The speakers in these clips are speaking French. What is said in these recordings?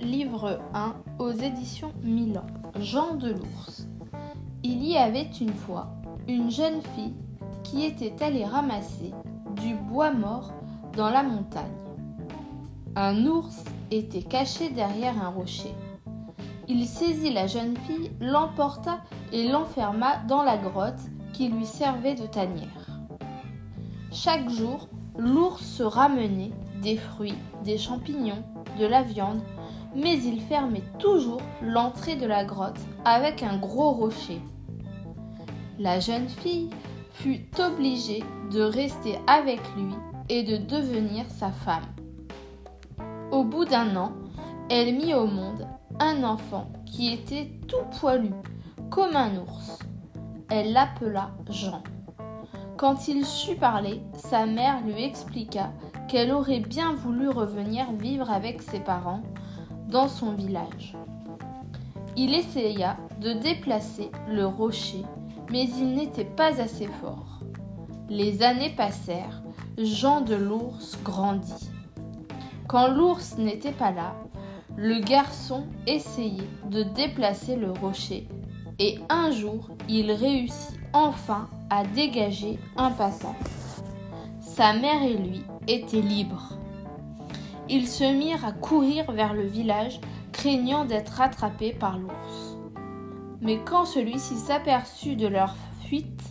livre 1, aux éditions Milan. Jean de l'ours. Il y avait une fois une jeune fille qui était allée ramasser du bois mort dans la montagne. Un ours était caché derrière un rocher. Il saisit la jeune fille, l'emporta et l'enferma dans la grotte qui lui servait de tanière. Chaque jour, l'ours se ramenait des fruits, des champignons, la viande, mais il fermait toujours l'entrée de la grotte avec un gros rocher. La jeune fille fut obligée de rester avec lui et de devenir sa femme. Au bout d'un an, elle mit au monde un enfant qui était tout poilu, comme un ours. Elle l'appela Jean. Quand il sut parler, sa mère lui expliqua qu'elle aurait bien voulu revenir vivre avec ses parents dans son village. Il essaya de déplacer le rocher, mais il n'était pas assez fort. Les années passèrent, Jean de l'ours grandit. Quand l'ours n'était pas là, le garçon essayait de déplacer le rocher et un jour il réussit enfin à dégager un passant. Sa mère et lui étaient libres. Ils se mirent à courir vers le village, craignant d'être attrapés par l'ours. Mais quand celui-ci s'aperçut de leur fuite,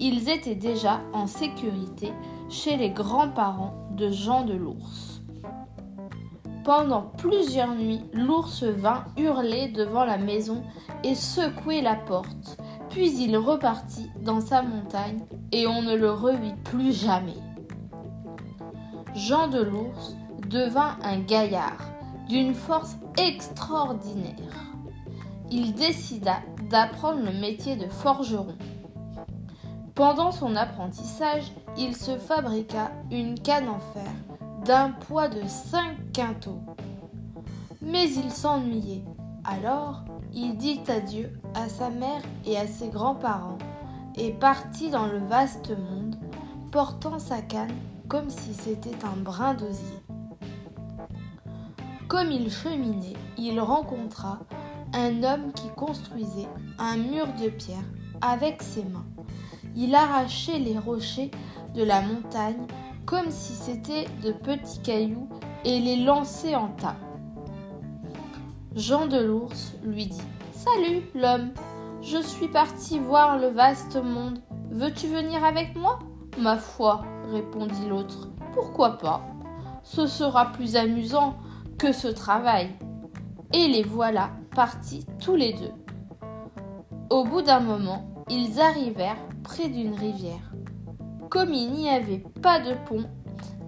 ils étaient déjà en sécurité chez les grands-parents de Jean de l'ours. Pendant plusieurs nuits, l'ours vint hurler devant la maison et secouer la porte, puis il repartit dans sa montagne et on ne le revit plus jamais. Jean de l'Ours devint un gaillard d'une force extraordinaire. Il décida d'apprendre le métier de forgeron. Pendant son apprentissage, il se fabriqua une canne en fer d'un poids de 5 quintaux. Mais il s'ennuyait. Alors, il dit adieu à sa mère et à ses grands-parents et partit dans le vaste monde, portant sa canne comme si c'était un brin d'osier. Comme il cheminait, il rencontra un homme qui construisait un mur de pierre avec ses mains. Il arrachait les rochers de la montagne comme si c'était de petits cailloux et les lançait en tas. Jean de l'Ours lui dit Salut, l'homme. Je suis parti voir le vaste monde. Veux-tu venir avec moi? Ma foi, répondit l'autre. Pourquoi pas? Ce sera plus amusant que ce travail. Et les voilà partis tous les deux. Au bout d'un moment, ils arrivèrent près d'une rivière. Comme il n'y avait pas de pont,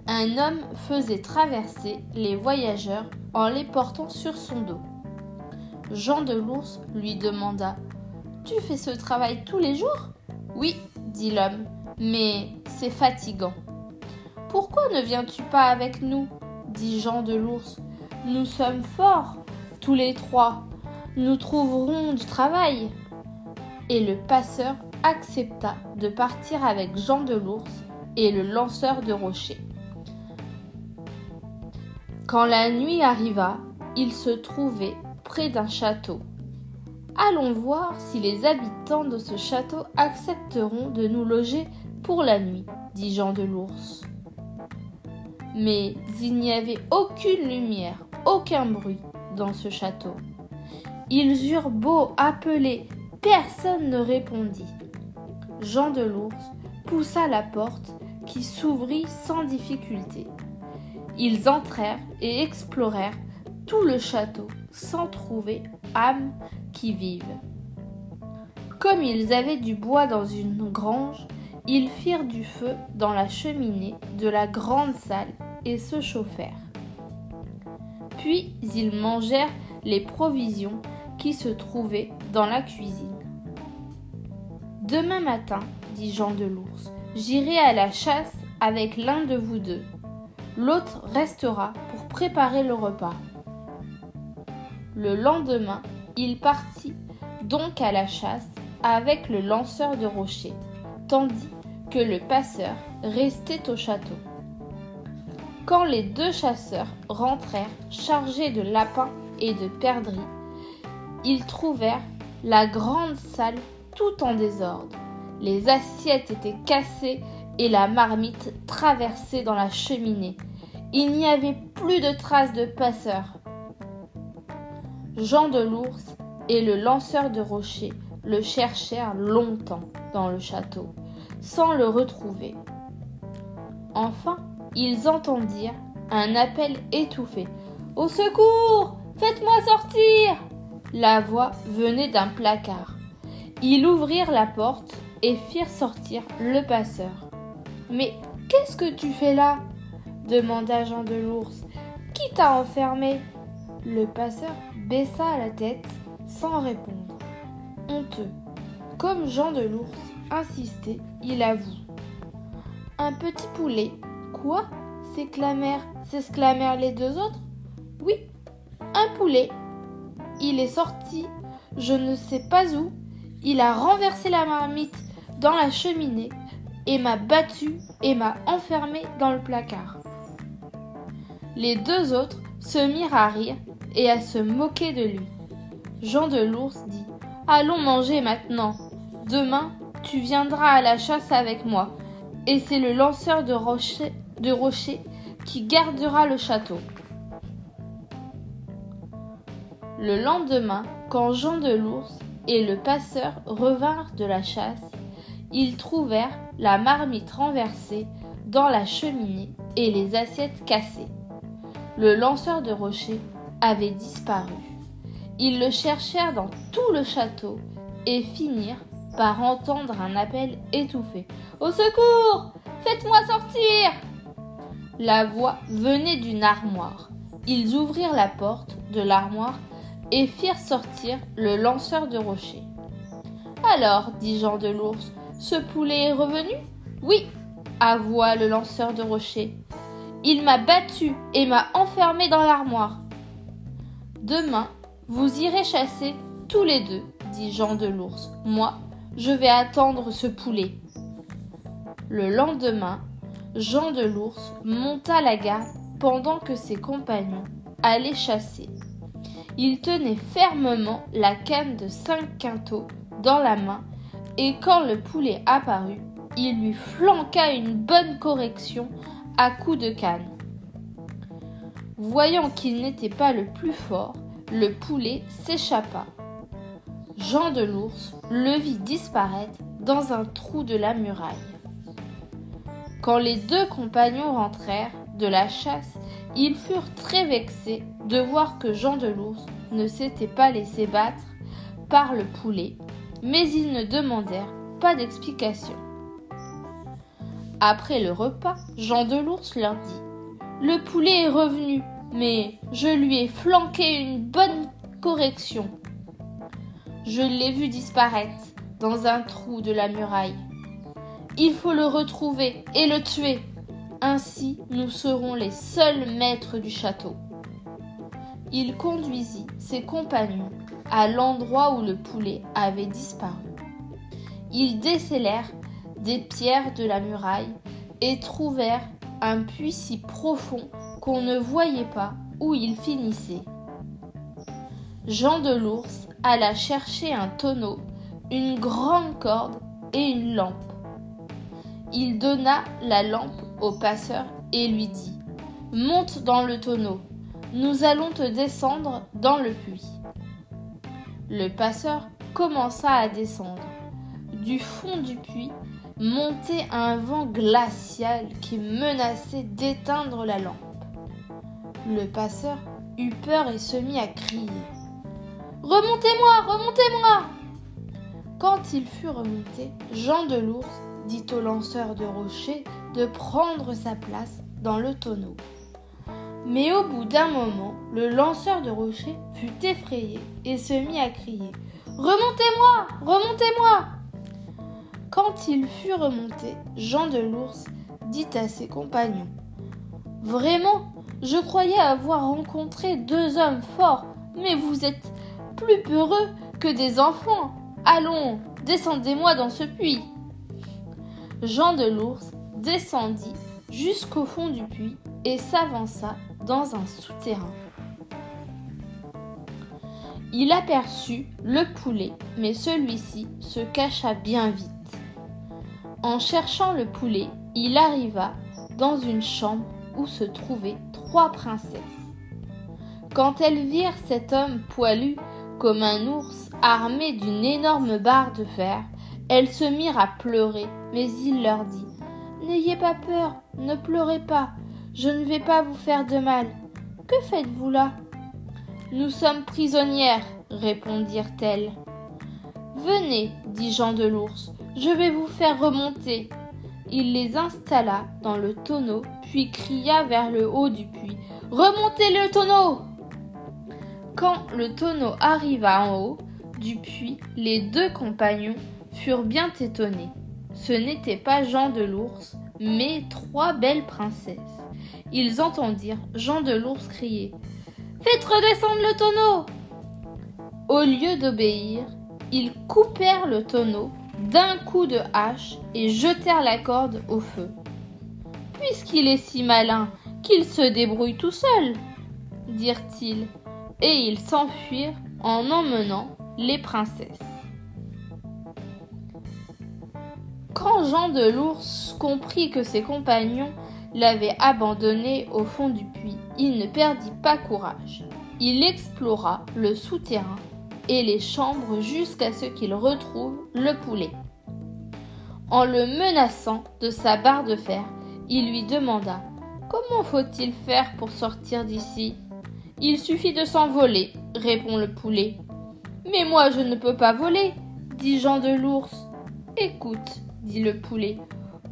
un homme faisait traverser les voyageurs en les portant sur son dos. Jean de l'Ours lui demanda Tu fais ce travail tous les jours? Oui, dit l'homme, mais c'est fatigant. Pourquoi ne viens-tu pas avec nous? dit Jean de l'Ours. Nous sommes forts, tous les trois. Nous trouverons du travail. Et le passeur accepta de partir avec Jean de l'Ours et le lanceur de rochers. Quand la nuit arriva, ils se trouvaient près d'un château. Allons voir si les habitants de ce château accepteront de nous loger pour la nuit, dit Jean de l'Ours. Mais il n'y avait aucune lumière, aucun bruit dans ce château. Ils eurent beau appeler, personne ne répondit. Jean de l'Ours poussa la porte qui s'ouvrit sans difficulté. Ils entrèrent et explorèrent tout le château sans trouver âme qui vive. Comme ils avaient du bois dans une grange, ils firent du feu dans la cheminée de la grande salle et se chauffèrent. Puis ils mangèrent les provisions qui se trouvaient dans la cuisine. Demain matin, dit Jean de l'Ours, j'irai à la chasse avec l'un de vous deux. L'autre restera pour préparer le repas. Le lendemain, il partit donc à la chasse avec le lanceur de rochers, tandis que le passeur restait au château. Quand les deux chasseurs rentrèrent chargés de lapins et de perdrix, ils trouvèrent la grande salle tout en désordre. Les assiettes étaient cassées et la marmite traversée dans la cheminée. Il n'y avait plus de traces de passeurs. Jean de l'Ours et le lanceur de rochers le cherchèrent longtemps dans le château, sans le retrouver. Enfin, ils entendirent un appel étouffé. Au secours Faites-moi sortir La voix venait d'un placard. Ils ouvrirent la porte et firent sortir le passeur. Mais qu'est-ce que tu fais là? demanda Jean de l'Ours. Qui t'a enfermé? Le passeur baissa la tête sans répondre. Honteux. Comme Jean de l'Ours insistait, il avoue. Un petit poulet. Quoi? s'exclamèrent, les deux autres. Oui, un poulet. Il est sorti, je ne sais pas où. Il a renversé la marmite dans la cheminée et m'a battu et m'a enfermé dans le placard. Les deux autres se mirent à rire et à se moquer de lui. Jean de l'Ours dit Allons manger maintenant. Demain, tu viendras à la chasse avec moi, et c'est le lanceur de rochers rocher qui gardera le château. Le lendemain, quand Jean de l'Ours et le passeur revinrent de la chasse, ils trouvèrent la marmite renversée dans la cheminée et les assiettes cassées. Le lanceur de rocher avait disparu. Ils le cherchèrent dans tout le château et finirent par entendre un appel étouffé. Au secours Faites-moi sortir La voix venait d'une armoire. Ils ouvrirent la porte de l'armoire et firent sortir le lanceur de rocher. Alors, dit Jean de l'Ours, ce poulet est revenu? Oui, avoua le lanceur de rocher. Il m'a battu et m'a enfermé dans l'armoire. Demain, vous irez chasser tous les deux, dit Jean de l'Ours. Moi, je vais attendre ce poulet. Le lendemain, Jean de l'Ours monta la garde pendant que ses compagnons allaient chasser. Il tenait fermement la canne de cinq quintaux dans la main et quand le poulet apparut, il lui flanqua une bonne correction à coups de canne. Voyant qu'il n'était pas le plus fort, le poulet s'échappa. Jean de l'Ours le vit disparaître dans un trou de la muraille. Quand les deux compagnons rentrèrent de la chasse, ils furent très vexés de voir que Jean de l'Ours ne s'était pas laissé battre par le poulet, mais ils ne demandèrent pas d'explication. Après le repas, Jean de l'Ours leur dit Le poulet est revenu, mais je lui ai flanqué une bonne correction. Je l'ai vu disparaître dans un trou de la muraille. Il faut le retrouver et le tuer. Ainsi, nous serons les seuls maîtres du château. Il conduisit ses compagnons à l'endroit où le poulet avait disparu. Ils décellèrent des pierres de la muraille et trouvèrent un puits si profond qu'on ne voyait pas où il finissait. Jean de l'Ours alla chercher un tonneau, une grande corde et une lampe. Il donna la lampe au passeur et lui dit Monte dans le tonneau, nous allons te descendre dans le puits. Le passeur commença à descendre. Du fond du puits montait un vent glacial qui menaçait d'éteindre la lampe. Le passeur eut peur et se mit à crier. Remontez-moi, remontez-moi Quand il fut remonté, Jean de l'Ours dit au lanceur de rochers de prendre sa place dans le tonneau. Mais au bout d'un moment, le lanceur de rochers fut effrayé et se mit à crier Remontez-moi Remontez-moi Quand il fut remonté, Jean de l'Ours dit à ses compagnons Vraiment, je croyais avoir rencontré deux hommes forts, mais vous êtes plus peureux que des enfants. Allons, descendez-moi dans ce puits. Jean de l'Ours descendit jusqu'au fond du puits et s'avança dans un souterrain. Il aperçut le poulet, mais celui-ci se cacha bien vite. En cherchant le poulet, il arriva dans une chambre où se trouvaient trois princesses. Quand elles virent cet homme poilu comme un ours armé d'une énorme barre de fer, elles se mirent à pleurer, mais il leur dit N'ayez pas peur, ne pleurez pas, je ne vais pas vous faire de mal. Que faites-vous là Nous sommes prisonnières, répondirent-elles. Venez, dit Jean de l'ours, je vais vous faire remonter. Il les installa dans le tonneau, puis cria vers le haut du puits. Remontez le tonneau Quand le tonneau arriva en haut du puits, les deux compagnons furent bien étonnés. Ce n'était pas Jean de l'ours, mais trois belles princesses. Ils entendirent Jean de l'ours crier Faites redescendre le tonneau Au lieu d'obéir, ils coupèrent le tonneau d'un coup de hache et jetèrent la corde au feu. Puisqu'il est si malin qu'il se débrouille tout seul, dirent-ils, et ils s'enfuirent en emmenant les princesses. Quand Jean de l'Ours comprit que ses compagnons l'avaient abandonné au fond du puits, il ne perdit pas courage. Il explora le souterrain et les chambres jusqu'à ce qu'il retrouve le poulet. En le menaçant de sa barre de fer, il lui demanda Comment faut-il faire pour sortir d'ici? Il suffit de s'envoler, répond le poulet. Mais moi je ne peux pas voler, dit Jean de l'ours. Écoute, dit le poulet.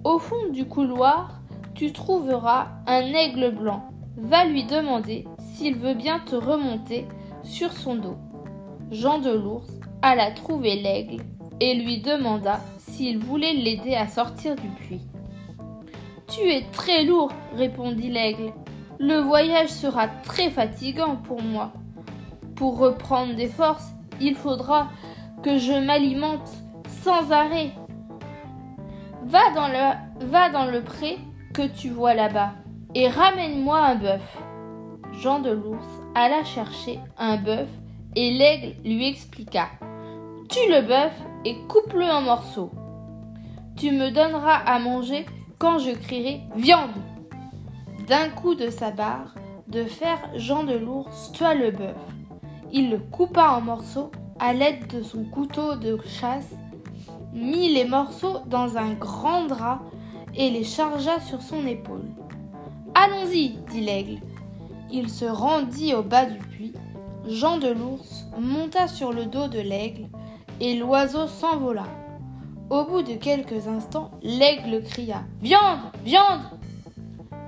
Au fond du couloir, tu trouveras un aigle blanc. Va lui demander s'il veut bien te remonter sur son dos. Jean de l'ours alla trouver l'aigle et lui demanda s'il voulait l'aider à sortir du puits. Tu es très lourd, répondit l'aigle. Le voyage sera très fatigant pour moi. Pour reprendre des forces, il faudra que je m'alimente sans arrêt. Va dans le, va dans le pré que tu vois là-bas et ramène-moi un bœuf. Jean de l'ours alla chercher un bœuf et l'aigle lui expliqua. Tue le bœuf et coupe-le en morceaux. Tu me donneras à manger quand je crierai viande. D'un coup de sa barre de fer, Jean de l'ours tua le bœuf. Il le coupa en morceaux à l'aide de son couteau de chasse mit les morceaux dans un grand drap et les chargea sur son épaule. Allons-y, dit l'aigle. Il se rendit au bas du puits. Jean de l'ours monta sur le dos de l'aigle et l'oiseau s'envola. Au bout de quelques instants, l'aigle cria Viande Viande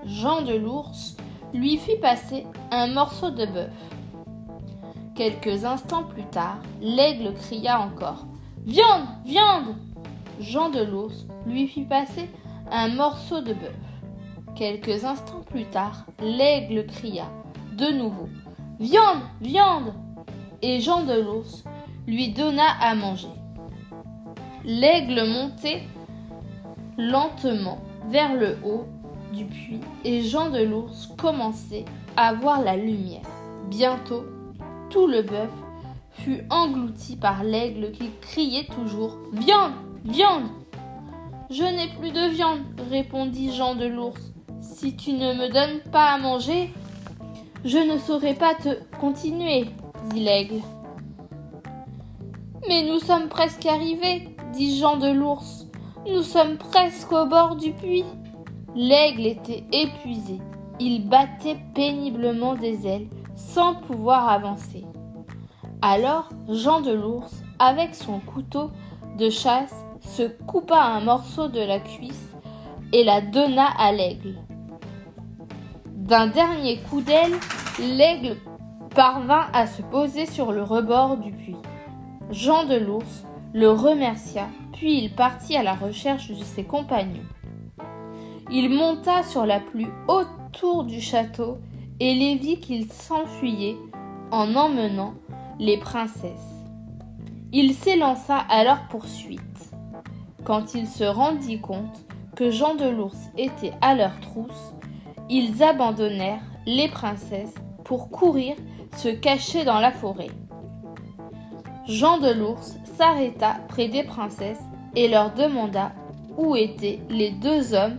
Jean de l'ours lui fit passer un morceau de bœuf. Quelques instants plus tard, l'aigle cria encore Viande Viande Jean de l'ours lui fit passer un morceau de bœuf. Quelques instants plus tard, l'aigle cria de nouveau Viande Viande Et Jean de l'ours lui donna à manger. L'aigle montait lentement vers le haut du puits et Jean de l'ours commençait à voir la lumière. Bientôt, tout le bœuf fut englouti par l'aigle qui criait toujours Viande Viande Je n'ai plus de viande, répondit Jean de l'ours. Si tu ne me donnes pas à manger, je ne saurais pas te continuer, dit l'aigle. Mais nous sommes presque arrivés, dit Jean de l'ours. Nous sommes presque au bord du puits. L'aigle était épuisé. Il battait péniblement des ailes sans pouvoir avancer. Alors Jean de l'ours, avec son couteau de chasse, se coupa un morceau de la cuisse et la donna à l'aigle. D'un dernier coup d'aile, l'aigle parvint à se poser sur le rebord du puits. Jean de l'ours le remercia, puis il partit à la recherche de ses compagnons. Il monta sur la plus haute tour du château et les vit qu'ils s'enfuyaient en emmenant les princesses. Il s'élança à leur poursuite. Quand il se rendit compte que Jean de l'Ours était à leur trousse, ils abandonnèrent les princesses pour courir se cacher dans la forêt. Jean de l'Ours s'arrêta près des princesses et leur demanda où étaient les deux hommes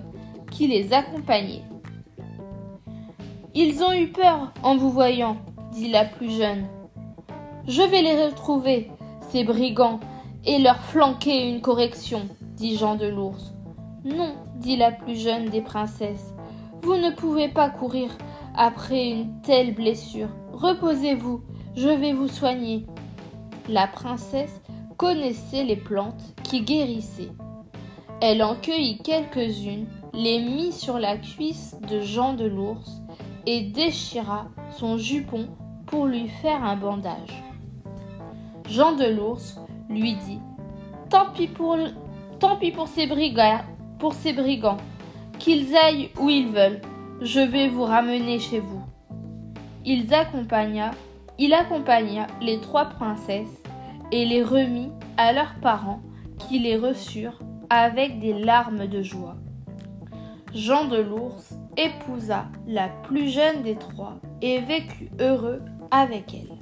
qui les accompagnaient. Ils ont eu peur en vous voyant, dit la plus jeune. Je vais les retrouver, ces brigands, et leur flanquer une correction, dit Jean de l'Ours. Non, dit la plus jeune des princesses, vous ne pouvez pas courir après une telle blessure. Reposez-vous, je vais vous soigner. La princesse connaissait les plantes qui guérissaient. Elle en cueillit quelques-unes, les mit sur la cuisse de Jean de l'Ours et déchira son jupon pour lui faire un bandage. Jean de l'Ours lui dit Tant pis pour, tant pis pour ces pour ces brigands, qu'ils aillent où ils veulent, je vais vous ramener chez vous. Il accompagna, les trois princesses et les remit à leurs parents qui les reçurent avec des larmes de joie. Jean de l'Ours épousa la plus jeune des trois et vécut heureux avec elle.